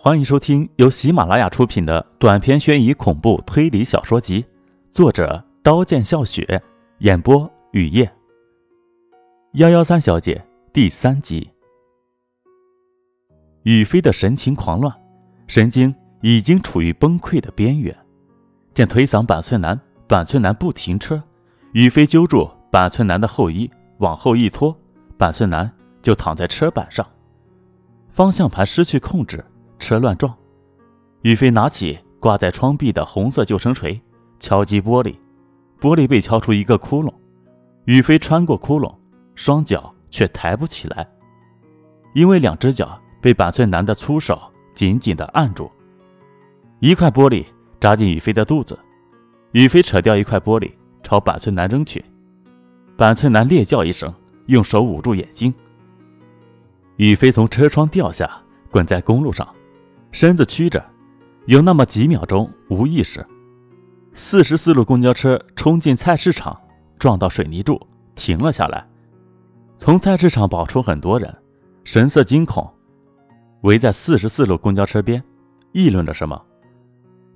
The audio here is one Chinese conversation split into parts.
欢迎收听由喜马拉雅出品的短篇悬疑恐怖推理小说集，作者刀剑笑雪，演播雨夜。幺幺三小姐第三集。雨飞的神情狂乱，神经已经处于崩溃的边缘。见推搡板寸男，板寸男不停车，雨飞揪住板寸男的后衣，往后一拖，板寸男就躺在车板上，方向盘失去控制。车乱撞，宇飞拿起挂在窗壁的红色救生锤，敲击玻璃，玻璃被敲出一个窟窿。宇飞穿过窟窿，双脚却抬不起来，因为两只脚被板寸男的粗手紧紧地按住。一块玻璃扎进宇飞的肚子，宇飞扯掉一块玻璃朝板寸男扔去，板寸男烈叫一声，用手捂住眼睛。宇飞从车窗掉下，滚在公路上。身子曲着，有那么几秒钟无意识。四十四路公交车冲进菜市场，撞到水泥柱，停了下来。从菜市场跑出很多人，神色惊恐，围在四十四路公交车边，议论着什么。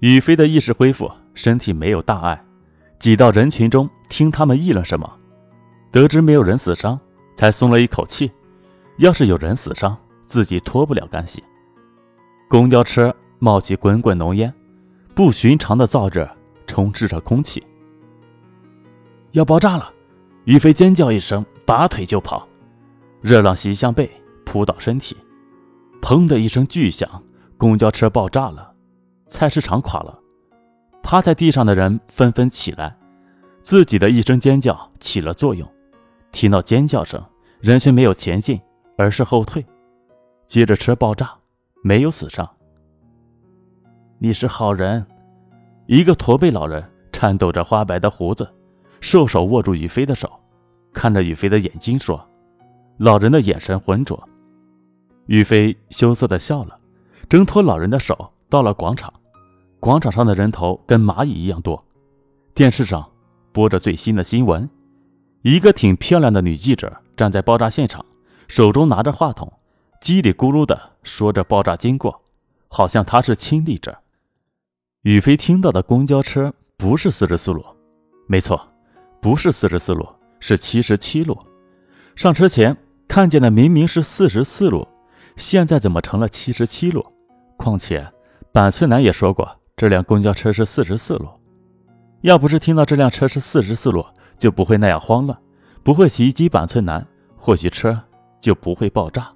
宇飞的意识恢复，身体没有大碍，挤到人群中听他们议论什么。得知没有人死伤，才松了一口气。要是有人死伤，自己脱不了干系。公交车冒起滚滚浓烟，不寻常的燥热充斥着空气。要爆炸了！于飞尖叫一声，拔腿就跑。热浪袭向背，扑倒身体。砰的一声巨响，公交车爆炸了，菜市场垮了。趴在地上的人纷纷起来，自己的一声尖叫起了作用。听到尖叫声，人群没有前进，而是后退。接着车爆炸。没有死伤。你是好人，一个驼背老人颤抖着花白的胡子，瘦手握住宇飞的手，看着宇飞的眼睛说：“老人的眼神浑浊。”宇飞羞涩的笑了，挣脱老人的手，到了广场。广场上的人头跟蚂蚁一样多。电视上播着最新的新闻，一个挺漂亮的女记者站在爆炸现场，手中拿着话筒。叽里咕噜的说着爆炸经过，好像他是亲历者。宇飞听到的公交车不是四十四路，没错，不是四十四路，是七十七路。上车前看见的明明是四十四路，现在怎么成了七十七路？况且板寸男也说过这辆公交车是四十四路。要不是听到这辆车是四十四路，就不会那样慌乱，不会袭击板寸男，或许车就不会爆炸。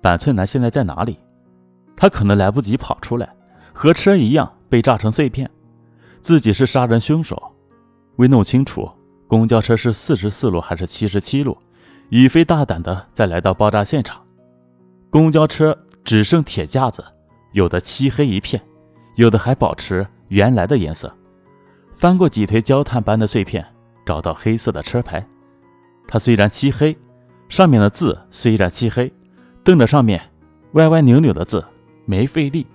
板寸男现在在哪里？他可能来不及跑出来，和车一样被炸成碎片。自己是杀人凶手。为弄清楚公交车是四十四路还是七十七路，宇飞大胆的再来到爆炸现场。公交车只剩铁架子，有的漆黑一片，有的还保持原来的颜色。翻过几堆焦炭般的碎片，找到黑色的车牌。它虽然漆黑，上面的字虽然漆黑。瞪着上面歪歪扭扭的字，没费力，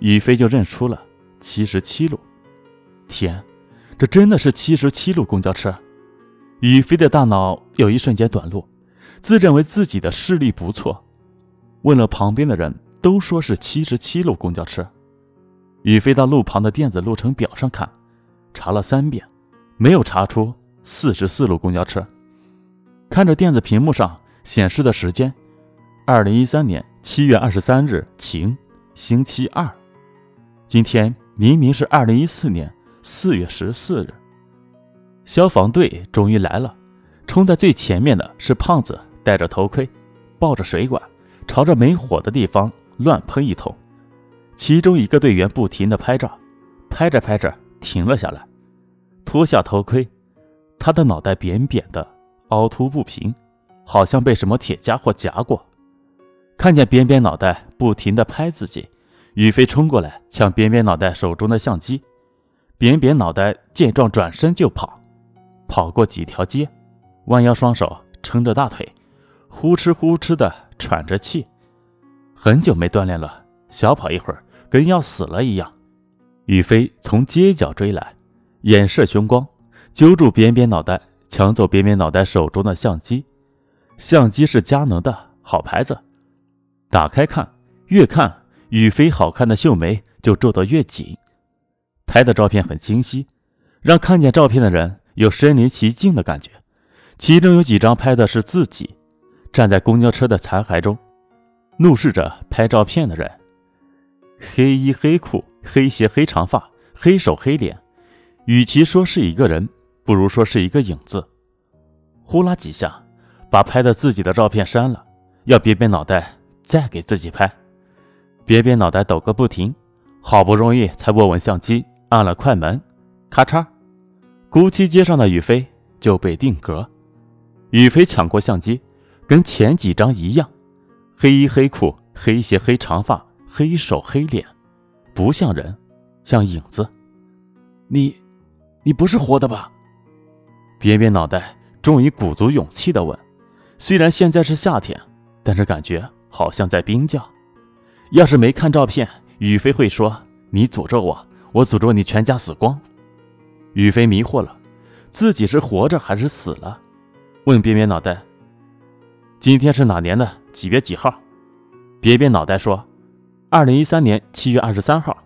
宇飞就认出了七十七路。天，这真的是七十七路公交车！宇飞的大脑有一瞬间短路，自认为自己的视力不错。问了旁边的人，都说是七十七路公交车。宇飞到路旁的电子路程表上看，查了三遍，没有查出四十四路公交车。看着电子屏幕上显示的时间。二零一三年七月二十三日，晴，星期二。今天明明是二零一四年四月十四日。消防队终于来了，冲在最前面的是胖子，戴着头盔，抱着水管，朝着没火的地方乱喷一通。其中一个队员不停地拍照，拍着拍着停了下来，脱下头盔，他的脑袋扁扁的，凹凸不平，好像被什么铁家伙夹过。看见扁扁脑袋不停地拍自己，宇飞冲过来抢扁扁脑袋手中的相机。扁扁脑袋见状转身就跑，跑过几条街，弯腰双手撑着大腿，呼哧呼哧地喘着气。很久没锻炼了，小跑一会儿跟要死了一样。宇飞从街角追来，眼射凶光，揪住扁扁脑袋，抢走扁扁脑袋手中的相机。相机是佳能的好牌子。打开看，越看雨飞好看的秀眉就皱得越紧。拍的照片很清晰，让看见照片的人有身临其境的感觉。其中有几张拍的是自己站在公交车的残骸中，怒视着拍照片的人。黑衣黑裤、黑鞋、黑长发、黑手黑脸，与其说是一个人，不如说是一个影子。呼啦几下，把拍的自己的照片删了，要别别脑袋再给自己拍。别别脑袋抖个不停，好不容易才握稳相机，按了快门，咔嚓，姑七街上的雨飞就被定格。雨飞抢过相机，跟前几张一样，黑衣黑裤、黑鞋、黑长发、黑手黑脸，不像人，像影子。你，你不是活的吧？别别脑袋终于鼓足勇气的问。虽然现在是夏天，但是感觉好像在冰窖。要是没看照片，雨飞会说你诅咒我，我诅咒你全家死光。雨飞迷惑了，自己是活着还是死了？问别别脑袋：“今天是哪年的几月几号？”别别脑袋说：“二零一三年七月二十三号。”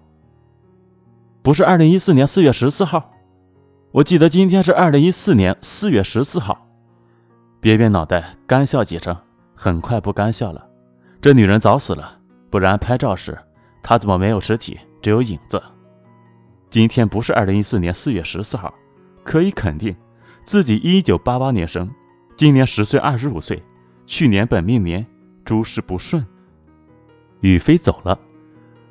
不是二零一四年四月十四号？我记得今天是二零一四年四月十四号。别别脑袋干笑几声，很快不干笑了。这女人早死了，不然拍照时她怎么没有尸体，只有影子？今天不是二零一四年四月十四号，可以肯定，自己一九八八年生。今年十岁，二十五岁。去年本命年，诸事不顺。雨飞走了，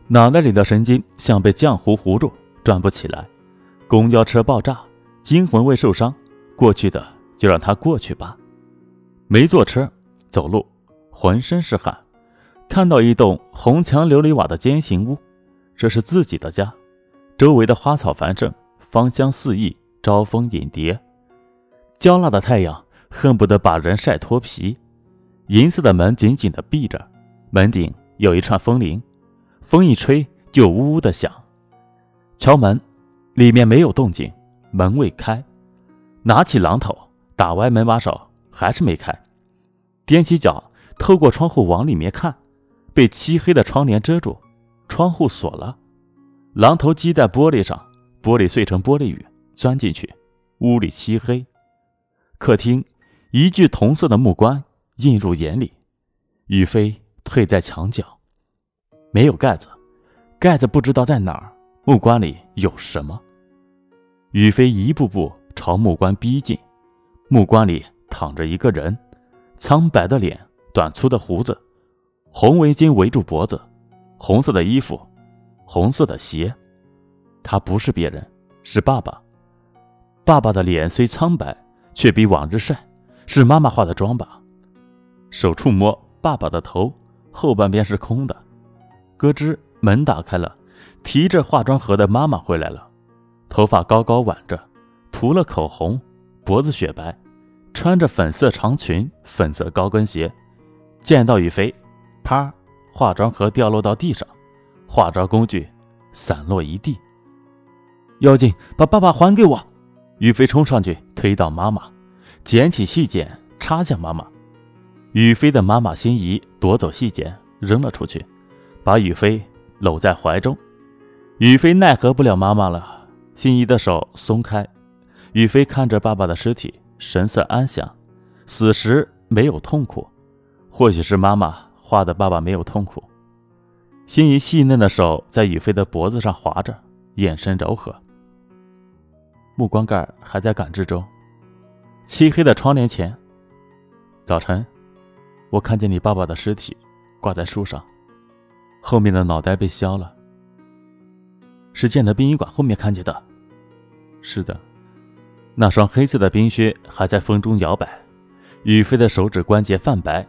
脑袋里的神经像被浆糊糊住，转不起来。公交车爆炸，惊魂未受伤，过去的就让它过去吧。没坐车，走路，浑身是汗。看到一栋红墙琉璃瓦的尖形屋，这是自己的家。周围的花草繁盛，芳香四溢，招蜂引蝶。焦辣的太阳。恨不得把人晒脱皮。银色的门紧紧地闭着，门顶有一串风铃，风一吹就呜呜的响。敲门，里面没有动静，门未开。拿起榔头打歪门把手，还是没开。踮起脚透过窗户往里面看，被漆黑的窗帘遮住，窗户锁了。榔头击在玻璃上，玻璃碎成玻璃雨，钻进去。屋里漆黑。客厅。一具铜色的木棺映入眼里，雨飞退在墙角，没有盖子，盖子不知道在哪儿。木棺里有什么？雨飞一步步朝木棺逼近，木棺里躺着一个人，苍白的脸，短粗的胡子，红围巾围住脖子，红色的衣服，红色的鞋。他不是别人，是爸爸。爸爸的脸虽苍白，却比往日帅。是妈妈化的妆吧？手触摸爸爸的头，后半边是空的。咯吱，门打开了，提着化妆盒的妈妈回来了，头发高高挽着，涂了口红，脖子雪白，穿着粉色长裙、粉色高跟鞋。见到雨飞，啪，化妆盒掉落到地上，化妆工具散落一地。妖精，把爸爸还给我！宇飞冲上去推倒妈妈。捡起细剪，插向妈妈。宇飞的妈妈心仪夺走细剪，扔了出去，把宇飞搂在怀中。宇飞奈何不了妈妈了，心仪的手松开。宇飞看着爸爸的尸体，神色安详，死时没有痛苦。或许是妈妈画的爸爸没有痛苦。心仪细嫩的手在雨飞的脖子上划着，眼神柔和。目光盖还在赶制中。漆黑的窗帘前，早晨，我看见你爸爸的尸体挂在树上，后面的脑袋被削了。是建德殡仪馆后面看见的。是的，那双黑色的冰靴还在风中摇摆，雨飞的手指关节泛白，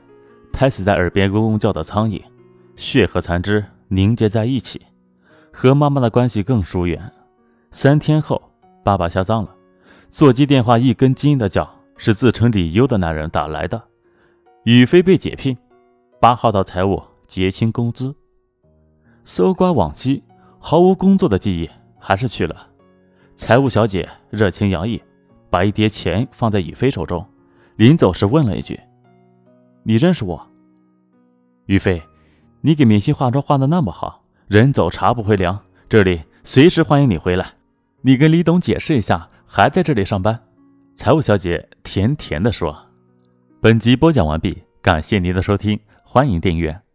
拍死在耳边嗡嗡叫的苍蝇，血和残肢凝结在一起，和妈妈的关系更疏远。三天后，爸爸下葬了。座机电话一根筋的叫，是自称李优的男人打来的。宇飞被解聘，八号到财务结清工资。搜刮往期，毫无工作的记忆，还是去了。财务小姐热情洋溢，把一叠钱放在宇飞手中，临走时问了一句：“你认识我？”于飞，你给明星化妆化的那么好，人走茶不会凉，这里随时欢迎你回来。你跟李董解释一下，还在这里上班。”财务小姐甜甜的说。本集播讲完毕，感谢您的收听，欢迎订阅。